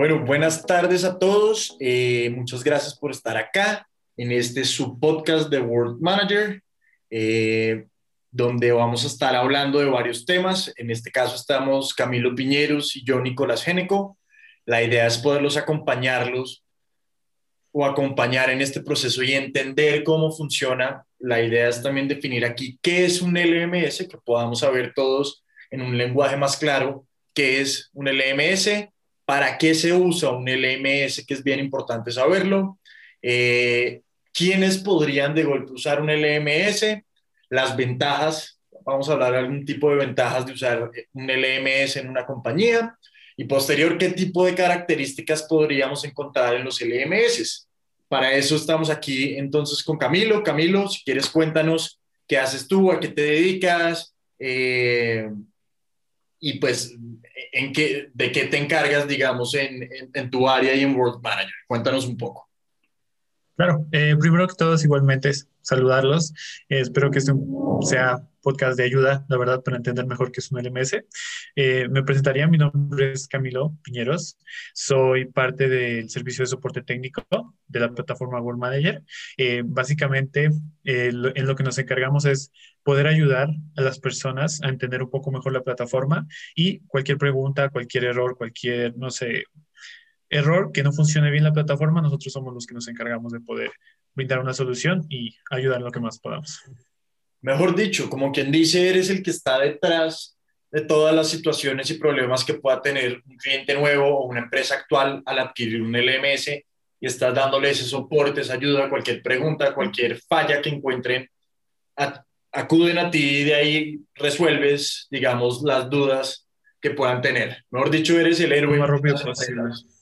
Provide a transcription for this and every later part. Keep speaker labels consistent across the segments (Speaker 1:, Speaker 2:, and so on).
Speaker 1: Bueno, buenas tardes a todos. Eh, muchas gracias por estar acá en este subpodcast de World Manager, eh, donde vamos a estar hablando de varios temas. En este caso estamos Camilo Piñeros y yo, Nicolás Géneco. La idea es poderlos acompañarlos o acompañar en este proceso y entender cómo funciona. La idea es también definir aquí qué es un LMS, que podamos saber todos en un lenguaje más claro qué es un LMS, para qué se usa un LMS, que es bien importante saberlo, eh, quiénes podrían de golpe usar un LMS, las ventajas, vamos a hablar de algún tipo de ventajas de usar un LMS en una compañía y posterior qué tipo de características podríamos encontrar en los LMS. Para eso estamos aquí entonces con Camilo. Camilo, si quieres cuéntanos qué haces tú, a qué te dedicas eh, y pues en qué, de qué te encargas, digamos, en, en, tu área y en World Manager. Cuéntanos un poco.
Speaker 2: Claro, eh, primero que todo, igualmente saludarlos. Eh, espero que este sea podcast de ayuda, la verdad, para entender mejor qué es un LMS. Eh, me presentaría, mi nombre es Camilo Piñeros, soy parte del servicio de soporte técnico de la plataforma World Manager. básicamente, en lo que nos encargamos es poder ayudar a las personas a entender un poco mejor la plataforma y cualquier pregunta, cualquier error, cualquier, no sé, error, que no funcione bien la plataforma, nosotros somos los que nos encargamos de poder brindar una solución y ayudar en lo que más podamos.
Speaker 1: Mejor dicho, como quien dice, eres el que está detrás de todas las situaciones y problemas que pueda tener un cliente nuevo o una empresa actual al adquirir un LMS y estás dándole ese soporte, esa ayuda, cualquier pregunta, cualquier falla que encuentren, acuden a ti y de ahí resuelves, digamos, las dudas que puedan tener. Mejor dicho, eres el héroe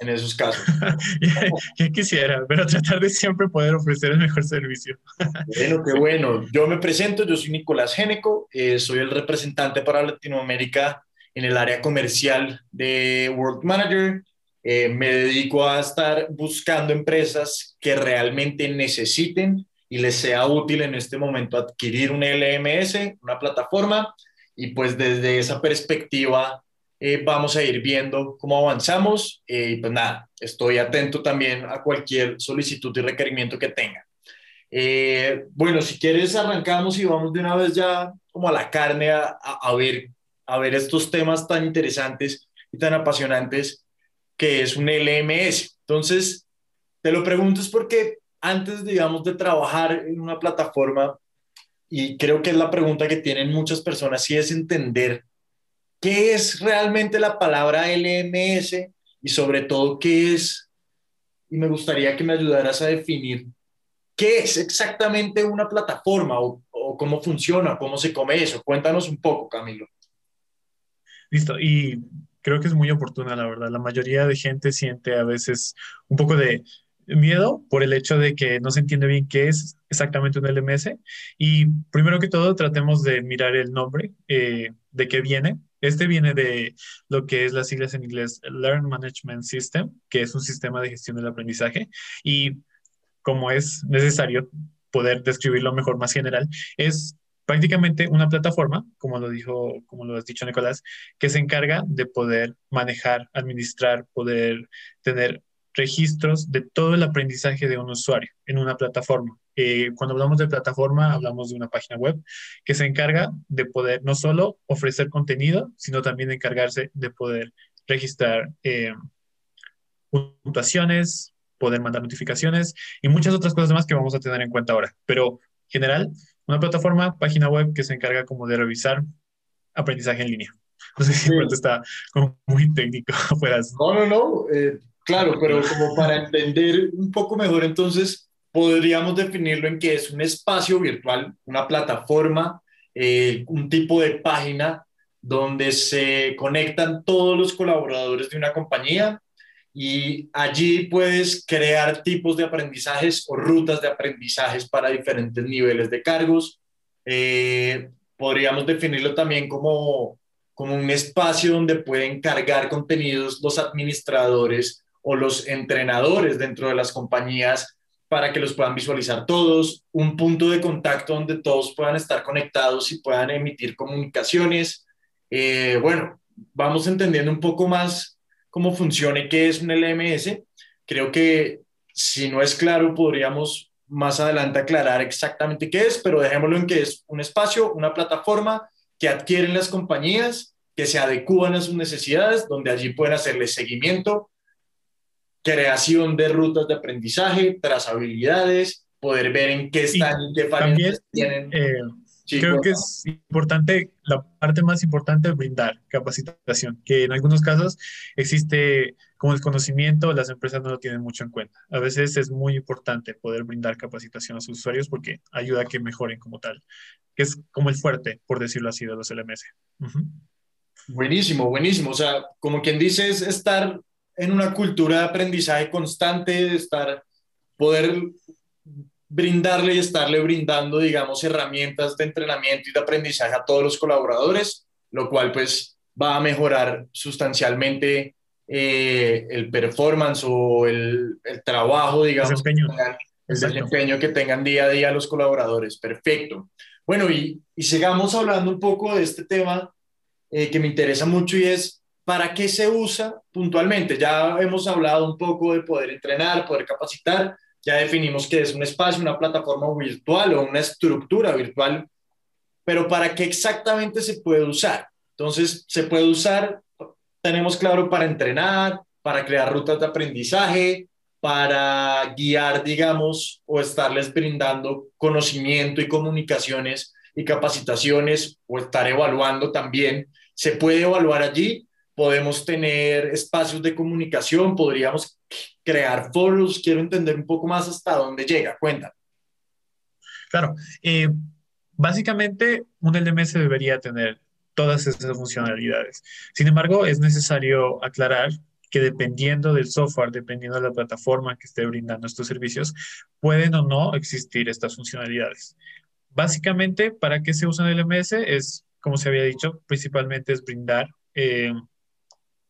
Speaker 1: en esos casos.
Speaker 2: Yo quisiera, pero tratar de siempre poder ofrecer el mejor servicio.
Speaker 1: bueno, qué bueno. Yo me presento, yo soy Nicolás Géneco, eh, soy el representante para Latinoamérica en el área comercial de World Manager. Eh, me dedico a estar buscando empresas que realmente necesiten y les sea útil en este momento adquirir un LMS, una plataforma, y pues desde esa perspectiva eh, vamos a ir viendo cómo avanzamos eh, y pues nada, estoy atento también a cualquier solicitud y requerimiento que tenga. Eh, bueno, si quieres arrancamos y vamos de una vez ya como a la carne a, a, ver, a ver estos temas tan interesantes y tan apasionantes que es un LMS. Entonces, te lo pregunto es porque antes, digamos, de trabajar en una plataforma, y creo que es la pregunta que tienen muchas personas, si es entender ¿Qué es realmente la palabra LMS y sobre todo qué es? Y me gustaría que me ayudaras a definir qué es exactamente una plataforma o, cómo funciona, cómo se come eso. Cuéntanos un poco, Camilo.
Speaker 2: Listo, y creo que es muy oportuna, la verdad. La mayoría de gente siente a veces un poco de miedo por el hecho de que no se entiende bien qué es exactamente un LMS. Y primero que todo, tratemos de mirar el nombre, eh, de qué viene. Este viene de lo que es las siglas en inglés Learn Management System, que es un sistema de gestión del aprendizaje. Y como es necesario poder describirlo mejor, más general, es prácticamente una plataforma, como lo dijo, como lo has dicho Nicolás, que se encarga de poder manejar, administrar, poder tener registros de todo el aprendizaje de un usuario en una plataforma. Eh, cuando hablamos de plataforma, hablamos de una página web que se encarga de poder no solo ofrecer contenido, sino también encargarse de poder registrar eh, puntuaciones, poder mandar notificaciones y muchas otras cosas más que vamos a tener en cuenta ahora. Pero en general, una plataforma, página web que se encarga como de revisar aprendizaje en línea. No sé si está como muy técnico.
Speaker 1: No, no, no. Eh, claro, pero como para entender un poco mejor, entonces, podríamos definirlo en que es un espacio virtual, una plataforma, eh, un tipo de página donde se conectan todos los colaboradores de una compañía y allí puedes crear tipos de aprendizajes o rutas de aprendizajes para diferentes niveles de cargos. Eh, podríamos definirlo también como, como un espacio donde pueden cargar contenidos los administradores o los entrenadores dentro de las compañías para que los puedan visualizar todos, un punto de contacto donde todos puedan estar conectados y puedan emitir comunicaciones. Eh, bueno, vamos entendiendo un poco más cómo funciona y qué es un LMS. Creo que si no es claro, podríamos más adelante aclarar exactamente qué es, pero dejémoslo en que es un espacio, una plataforma que adquieren las compañías, que se adecúan a sus necesidades, donde allí pueden hacerle seguimiento, creación de rutas de aprendizaje, trazabilidades, poder ver en qué están, y, qué
Speaker 2: tienen. Eh, creo que es importante, la parte más importante es brindar capacitación, que en algunos casos existe como desconocimiento, las empresas no lo tienen mucho en cuenta. A veces es muy importante poder brindar capacitación a sus usuarios porque ayuda a que mejoren como tal, que es como el fuerte, por decirlo así, de los LMS.
Speaker 1: Buenísimo, buenísimo. O sea, como quien dice, es estar en una cultura de aprendizaje constante, estar, poder brindarle y estarle brindando, digamos, herramientas de entrenamiento y de aprendizaje a todos los colaboradores, lo cual pues va a mejorar sustancialmente eh, el performance o el, el trabajo, digamos,
Speaker 2: desempeño.
Speaker 1: el desempeño que tengan día a día los colaboradores. Perfecto. Bueno, y, y sigamos hablando un poco de este tema eh, que me interesa mucho y es ¿para qué se usa puntualmente? Ya hemos hablado un poco de poder entrenar, poder capacitar, ya definimos que es un espacio, una plataforma virtual o una estructura virtual, pero ¿para qué exactamente se puede usar? Entonces, se puede usar, tenemos claro, para entrenar, para crear rutas de aprendizaje, para guiar, digamos, o estarles brindando conocimiento y comunicaciones y capacitaciones o estar evaluando también. Se puede evaluar allí podemos tener espacios de comunicación, podríamos crear foros. Quiero entender un poco más hasta dónde llega. Cuenta.
Speaker 2: Claro. Eh, básicamente, un LMS debería tener todas esas funcionalidades. Sin embargo, es necesario aclarar que dependiendo del software, dependiendo de la plataforma que esté brindando estos servicios, pueden o no existir estas funcionalidades. Básicamente, ¿para qué se usa el LMS? Es, como se había dicho, principalmente es brindar eh,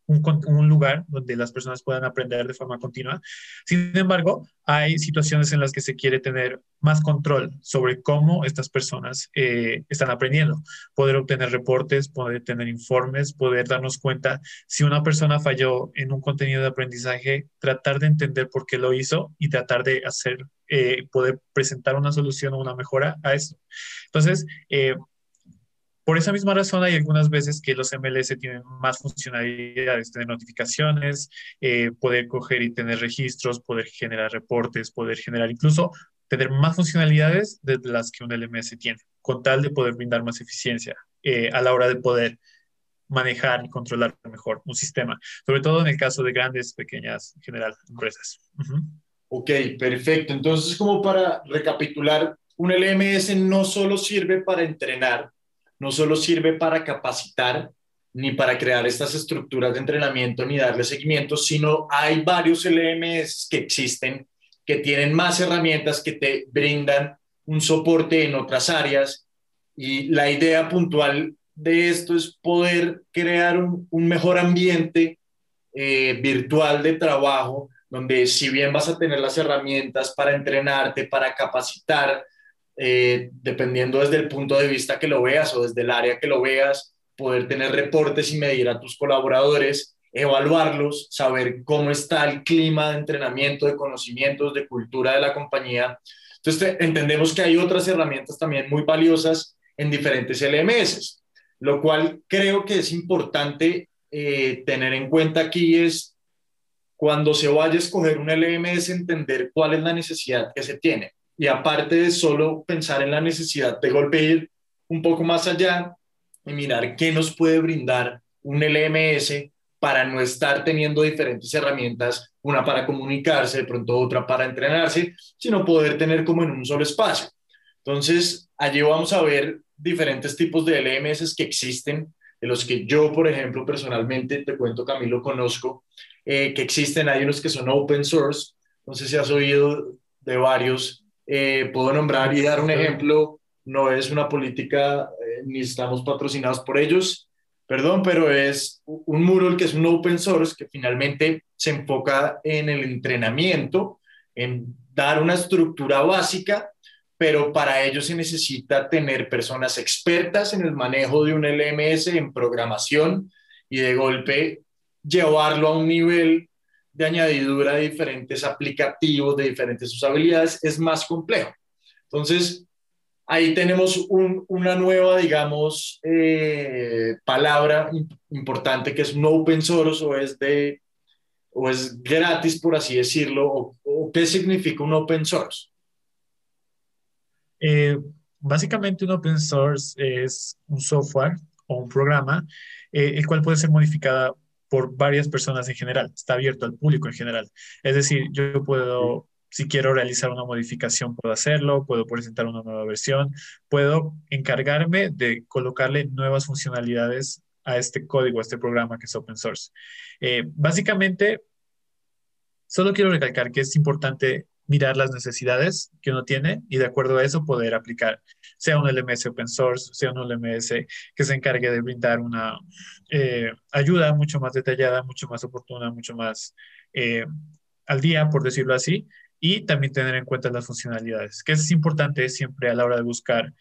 Speaker 2: un, lugar donde las personas puedan aprender de forma continua. Sin embargo, hay situaciones en las que se quiere tener más control sobre cómo estas personas eh, están aprendiendo, poder obtener reportes, poder tener informes, poder darnos cuenta si una persona falló en un contenido de aprendizaje, tratar de entender por qué lo hizo y tratar de hacer, eh, poder presentar una solución o una mejora a eso. Entonces, eh, por esa misma razón hay algunas veces que los MLS tienen más funcionalidades, tener notificaciones, eh, poder coger y tener registros, poder generar reportes, poder generar incluso tener más funcionalidades de las que un LMS tiene, con tal de poder brindar más eficiencia eh, a la hora de poder manejar y controlar mejor un sistema, sobre todo en el caso de grandes, pequeñas, en general, empresas.
Speaker 1: Ok, perfecto. Entonces, como para recapitular, un LMS no solo sirve para entrenar, no solo sirve para capacitar ni para crear estas estructuras de entrenamiento ni darle seguimiento, sino hay varios LMS que existen que tienen más herramientas que te brindan un soporte en otras áreas. Y la idea puntual de esto es poder crear un, mejor ambiente eh, virtual de trabajo donde si bien vas a tener las herramientas para entrenarte, para capacitar, eh, dependiendo desde el punto de vista que lo veas o desde el área que lo veas, poder tener reportes y medir a tus colaboradores, evaluarlos, saber cómo está el clima de entrenamiento, de conocimientos, de cultura de la compañía. Entonces, entendemos que hay otras herramientas también muy valiosas en diferentes LMS, lo cual creo que es importante eh, tener en cuenta aquí es cuando se vaya a escoger un LMS, entender cuál es la necesidad que se tiene y aparte de solo pensar en la necesidad de golpear un poco más allá y mirar qué nos puede brindar un LMS para no estar teniendo diferentes herramientas, una para comunicarse, de pronto otra para entrenarse, sino poder tener como en un solo espacio. Entonces, allí vamos a ver diferentes tipos de LMS que existen, de los que yo, por ejemplo, personalmente, te cuento, Camilo, conozco, eh, que existen, hay unos que son open source, no sé si has oído de varios, eh, puedo nombrar y dar un ejemplo, no es una política, eh, ni estamos patrocinados por ellos, perdón, pero es un Moodle que es un open source que finalmente se enfoca en el entrenamiento, en dar una estructura básica, pero para ello se necesita tener personas expertas en el manejo de un LMS, en programación, y de golpe llevarlo a un nivel de añadidura de diferentes aplicativos, de diferentes usabilidades, es más complejo. Entonces, ahí tenemos una nueva, digamos, eh, palabra importante que es un open source o es, de, o es gratis, por así decirlo, o, qué significa un open source.
Speaker 2: Eh, básicamente un open source es un software o un programa eh, el cual puede ser modificada por varias personas en general, está abierto al público en general. Es decir, yo puedo, si quiero realizar una modificación, puedo hacerlo, puedo presentar una nueva versión, puedo encargarme de colocarle nuevas funcionalidades a este código, a este programa que es open source. Eh, básicamente, solo quiero recalcar que es importante mirar las necesidades que uno tiene y de acuerdo a eso poder aplicar, sea un LMS open source, sea un LMS que se encargue de brindar una eh, ayuda mucho más detallada, mucho más oportuna, mucho más eh, al día, por decirlo así, y también tener en cuenta las funcionalidades, que es importante siempre a la hora de buscar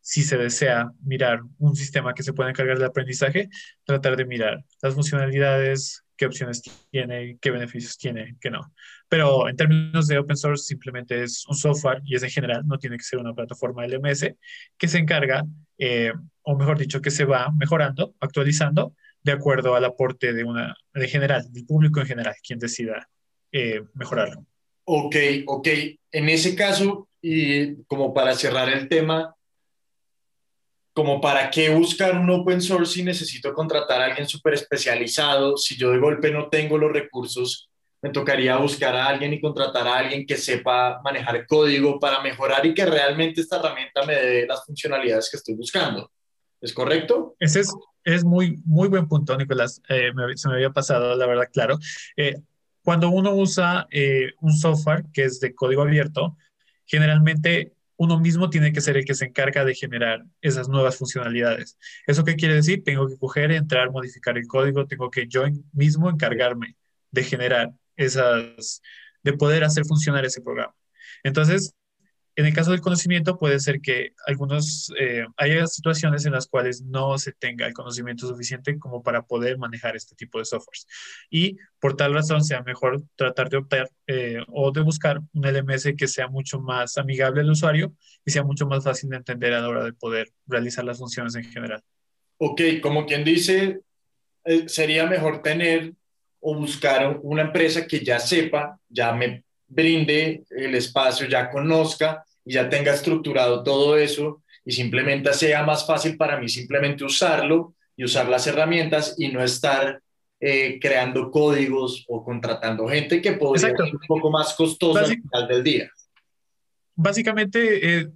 Speaker 2: si se desea mirar un sistema que se pueda encargar del aprendizaje, tratar de mirar las funcionalidades, qué opciones tiene, qué beneficios tiene, qué no. Pero en términos de open source, simplemente es un software y es en general, no tiene que ser una plataforma LMS que se encarga, eh, o mejor dicho, que se va mejorando, actualizando de acuerdo al aporte de una, de general, del público en general, quien decida eh, mejorarlo.
Speaker 1: Ok, ok. En ese caso, y como para cerrar el tema, como para qué buscar un open source si necesito contratar a alguien súper especializado, si yo de golpe no tengo los recursos, me tocaría buscar a alguien y contratar a alguien que sepa manejar código para mejorar y que realmente esta herramienta me dé las funcionalidades que estoy buscando. ¿Es correcto?
Speaker 2: Ese es, es muy, muy buen punto, Nicolás. Eh, se me había pasado, la verdad, claro. Eh, cuando uno usa eh, un software que es de código abierto, generalmente uno mismo tiene que ser el que se encarga de generar esas nuevas funcionalidades. ¿Eso qué quiere decir? Tengo que coger, entrar, modificar el código, tengo que yo mismo encargarme de generar esas, de poder hacer funcionar ese programa. Entonces, en el caso del conocimiento puede ser que algunos, eh, haya situaciones en las cuales no se tenga el conocimiento suficiente como para poder manejar este tipo de softwares. Y por tal razón sea mejor tratar de optar eh, o de buscar un LMS que sea mucho más amigable al usuario y sea mucho más fácil de entender a la hora de poder realizar las funciones en general.
Speaker 1: Ok, como quien dice, eh, sería mejor tener o buscar una empresa que ya sepa, ya me brinde el espacio, ya conozca y ya tenga estructurado todo eso y simplemente sea más fácil para mí simplemente usarlo y usar las herramientas y no estar eh, creando códigos o contratando gente que podría ser un poco más costosa al final del día.
Speaker 2: Básicamente, eh,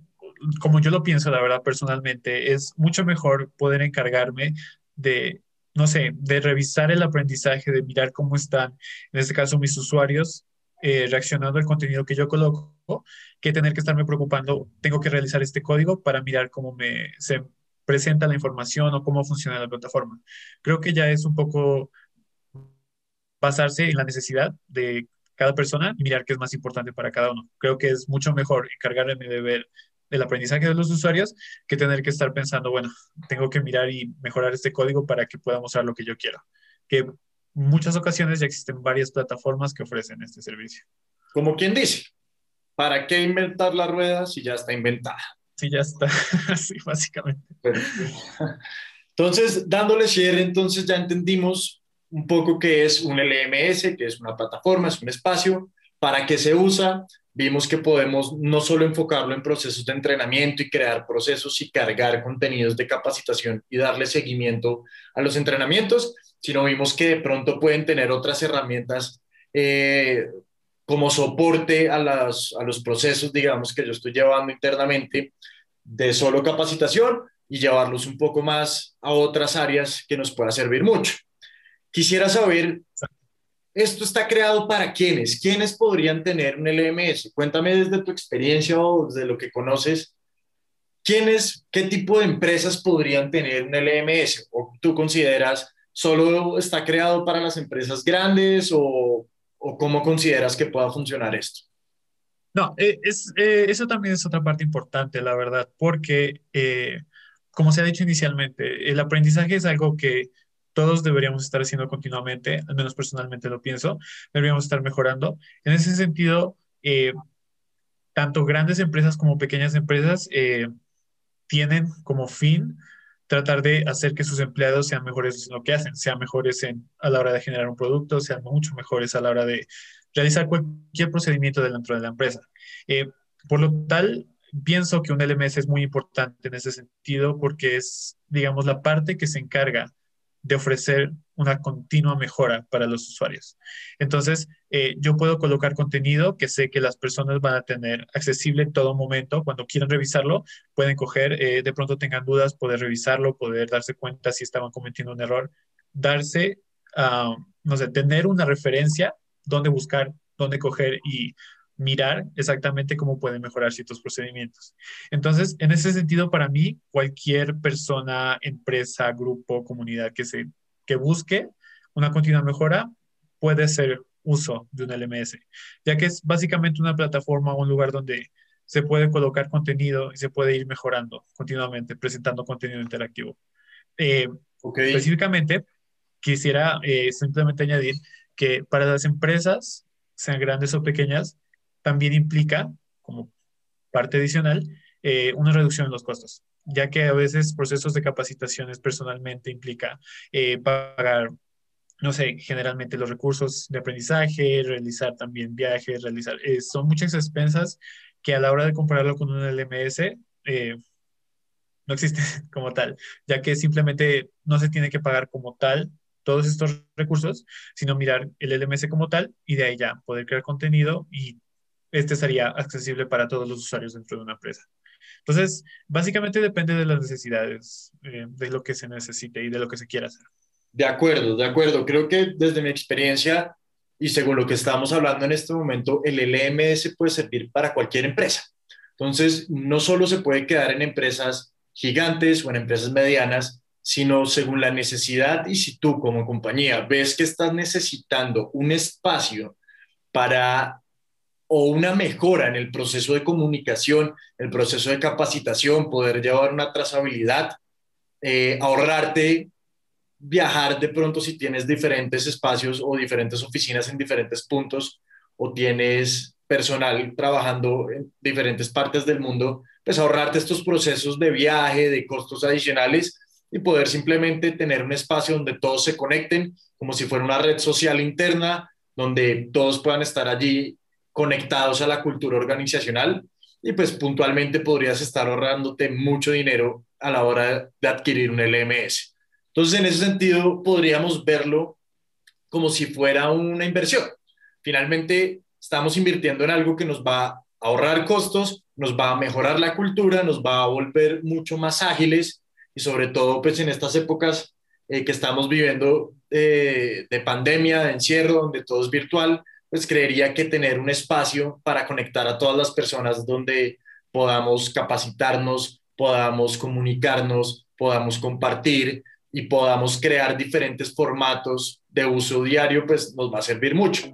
Speaker 2: como yo lo pienso, la verdad, personalmente, es mucho mejor poder encargarme de, no sé, de revisar el aprendizaje, de mirar cómo están, en este caso, mis usuarios, eh, reaccionando al contenido que yo coloco, que tener que estarme preocupando, tengo que realizar este código para mirar cómo me, se presenta la información o cómo funciona la plataforma. Creo que ya es un poco basarse en la necesidad de cada persona y mirar qué es más importante para cada uno. Creo que es mucho mejor encargarme de ver el aprendizaje de los usuarios que tener que estar pensando, bueno, tengo que mirar y mejorar este código para que pueda mostrar lo que yo quiero. Que muchas ocasiones ya existen varias plataformas que ofrecen este servicio.
Speaker 1: Como quien dice, ¿para qué inventar la rueda si ya está inventada?
Speaker 2: Sí, ya está, sí, básicamente.
Speaker 1: Entonces, dándole cierre, entonces ya entendimos un poco qué es un LMS, que es una plataforma, es un espacio, para qué se usa. Vimos que podemos no solo enfocarlo en procesos de entrenamiento y crear procesos y cargar contenidos de capacitación y darle seguimiento a los entrenamientos, sino vimos que de pronto pueden tener otras herramientas eh, como soporte a, a los procesos, digamos, que yo estoy llevando internamente de solo capacitación y llevarlos un poco más a otras áreas que nos pueda servir mucho. Quisiera saber, ¿esto está creado para quiénes? ¿Quiénes podrían tener un LMS? Cuéntame desde tu experiencia o desde lo que conoces, ¿quiénes, qué tipo de empresas podrían tener un LMS? ¿O tú consideras ¿Solo está creado para las empresas grandes o, cómo consideras que pueda funcionar esto?
Speaker 2: No, eh, es, eh, eso también es otra parte importante, la verdad, porque, eh, como se ha dicho inicialmente, el aprendizaje es algo que todos deberíamos estar haciendo continuamente, al menos personalmente lo pienso, deberíamos estar mejorando. En ese sentido, eh, tanto grandes empresas como pequeñas empresas eh, tienen como fin tratar de hacer que sus empleados sean mejores en lo que hacen, sean mejores en, a la hora de generar un producto, sean mucho mejores a la hora de realizar cualquier procedimiento dentro de la empresa. Eh, por lo tal, pienso que un LMS es muy importante en ese sentido porque es, digamos, la parte que se encarga de ofrecer una continua mejora para los usuarios. Entonces, eh, yo puedo colocar contenido que sé que las personas van a tener accesible todo momento. Cuando quieran revisarlo, pueden coger, eh, de pronto tengan dudas, poder revisarlo, poder darse cuenta si estaban cometiendo un error, darse, uh, no sé, tener una referencia, dónde buscar, dónde coger y mirar exactamente cómo pueden mejorar ciertos procedimientos. Entonces, en ese sentido, para mí, cualquier persona, empresa, grupo, comunidad que, se, que busque una continua mejora puede hacer uso de un LMS, ya que es básicamente una plataforma o un lugar donde se puede colocar contenido y se puede ir mejorando continuamente, presentando contenido interactivo. Eh, específicamente, quisiera eh, simplemente añadir que para las empresas, sean grandes o pequeñas, también implica, como parte adicional, eh, una reducción en los costos, ya que a veces procesos de capacitaciones personalmente implica eh, pagar, no sé, generalmente los recursos de aprendizaje, realizar también viajes, realizar, eh, son muchas expensas que a la hora de compararlo con un LMS, no existe como tal, ya que simplemente no se tiene que pagar como tal todos estos recursos, sino mirar el LMS como tal y de ahí ya poder crear contenido y este sería accesible para todos los usuarios dentro de una empresa. Entonces, básicamente depende de las necesidades, eh, de lo que se necesite y de lo que se quiera hacer.
Speaker 1: De acuerdo, de acuerdo. Creo que desde mi experiencia y según lo que estamos hablando en este momento, el LMS puede servir para cualquier empresa. Entonces, no solo se puede quedar en empresas gigantes o en empresas medianas, sino según la necesidad y si tú como compañía ves que estás necesitando un espacio para o una mejora en el proceso de comunicación, el proceso de capacitación, poder llevar una trazabilidad, eh, ahorrarte viajar de pronto si tienes diferentes espacios o diferentes oficinas en diferentes puntos o tienes personal trabajando en diferentes partes del mundo, pues ahorrarte estos procesos de viaje, de costos adicionales y poder simplemente tener un espacio donde todos se conecten como si fuera una red social interna, donde todos puedan estar allí conectados a la cultura organizacional y pues puntualmente podrías estar ahorrándote mucho dinero a la hora de adquirir un LMS. Entonces, en ese sentido, podríamos verlo como si fuera una inversión. Finalmente, estamos invirtiendo en algo que nos va a ahorrar costos, nos va a mejorar la cultura, nos va a volver mucho más ágiles y sobre todo, pues en estas épocas eh, que estamos viviendo eh, de pandemia, de encierro, donde todo es virtual, pues creería que tener un espacio para conectar a todas las personas donde podamos capacitarnos, podamos comunicarnos, podamos compartir y podamos crear diferentes formatos de uso diario, pues nos va a servir mucho.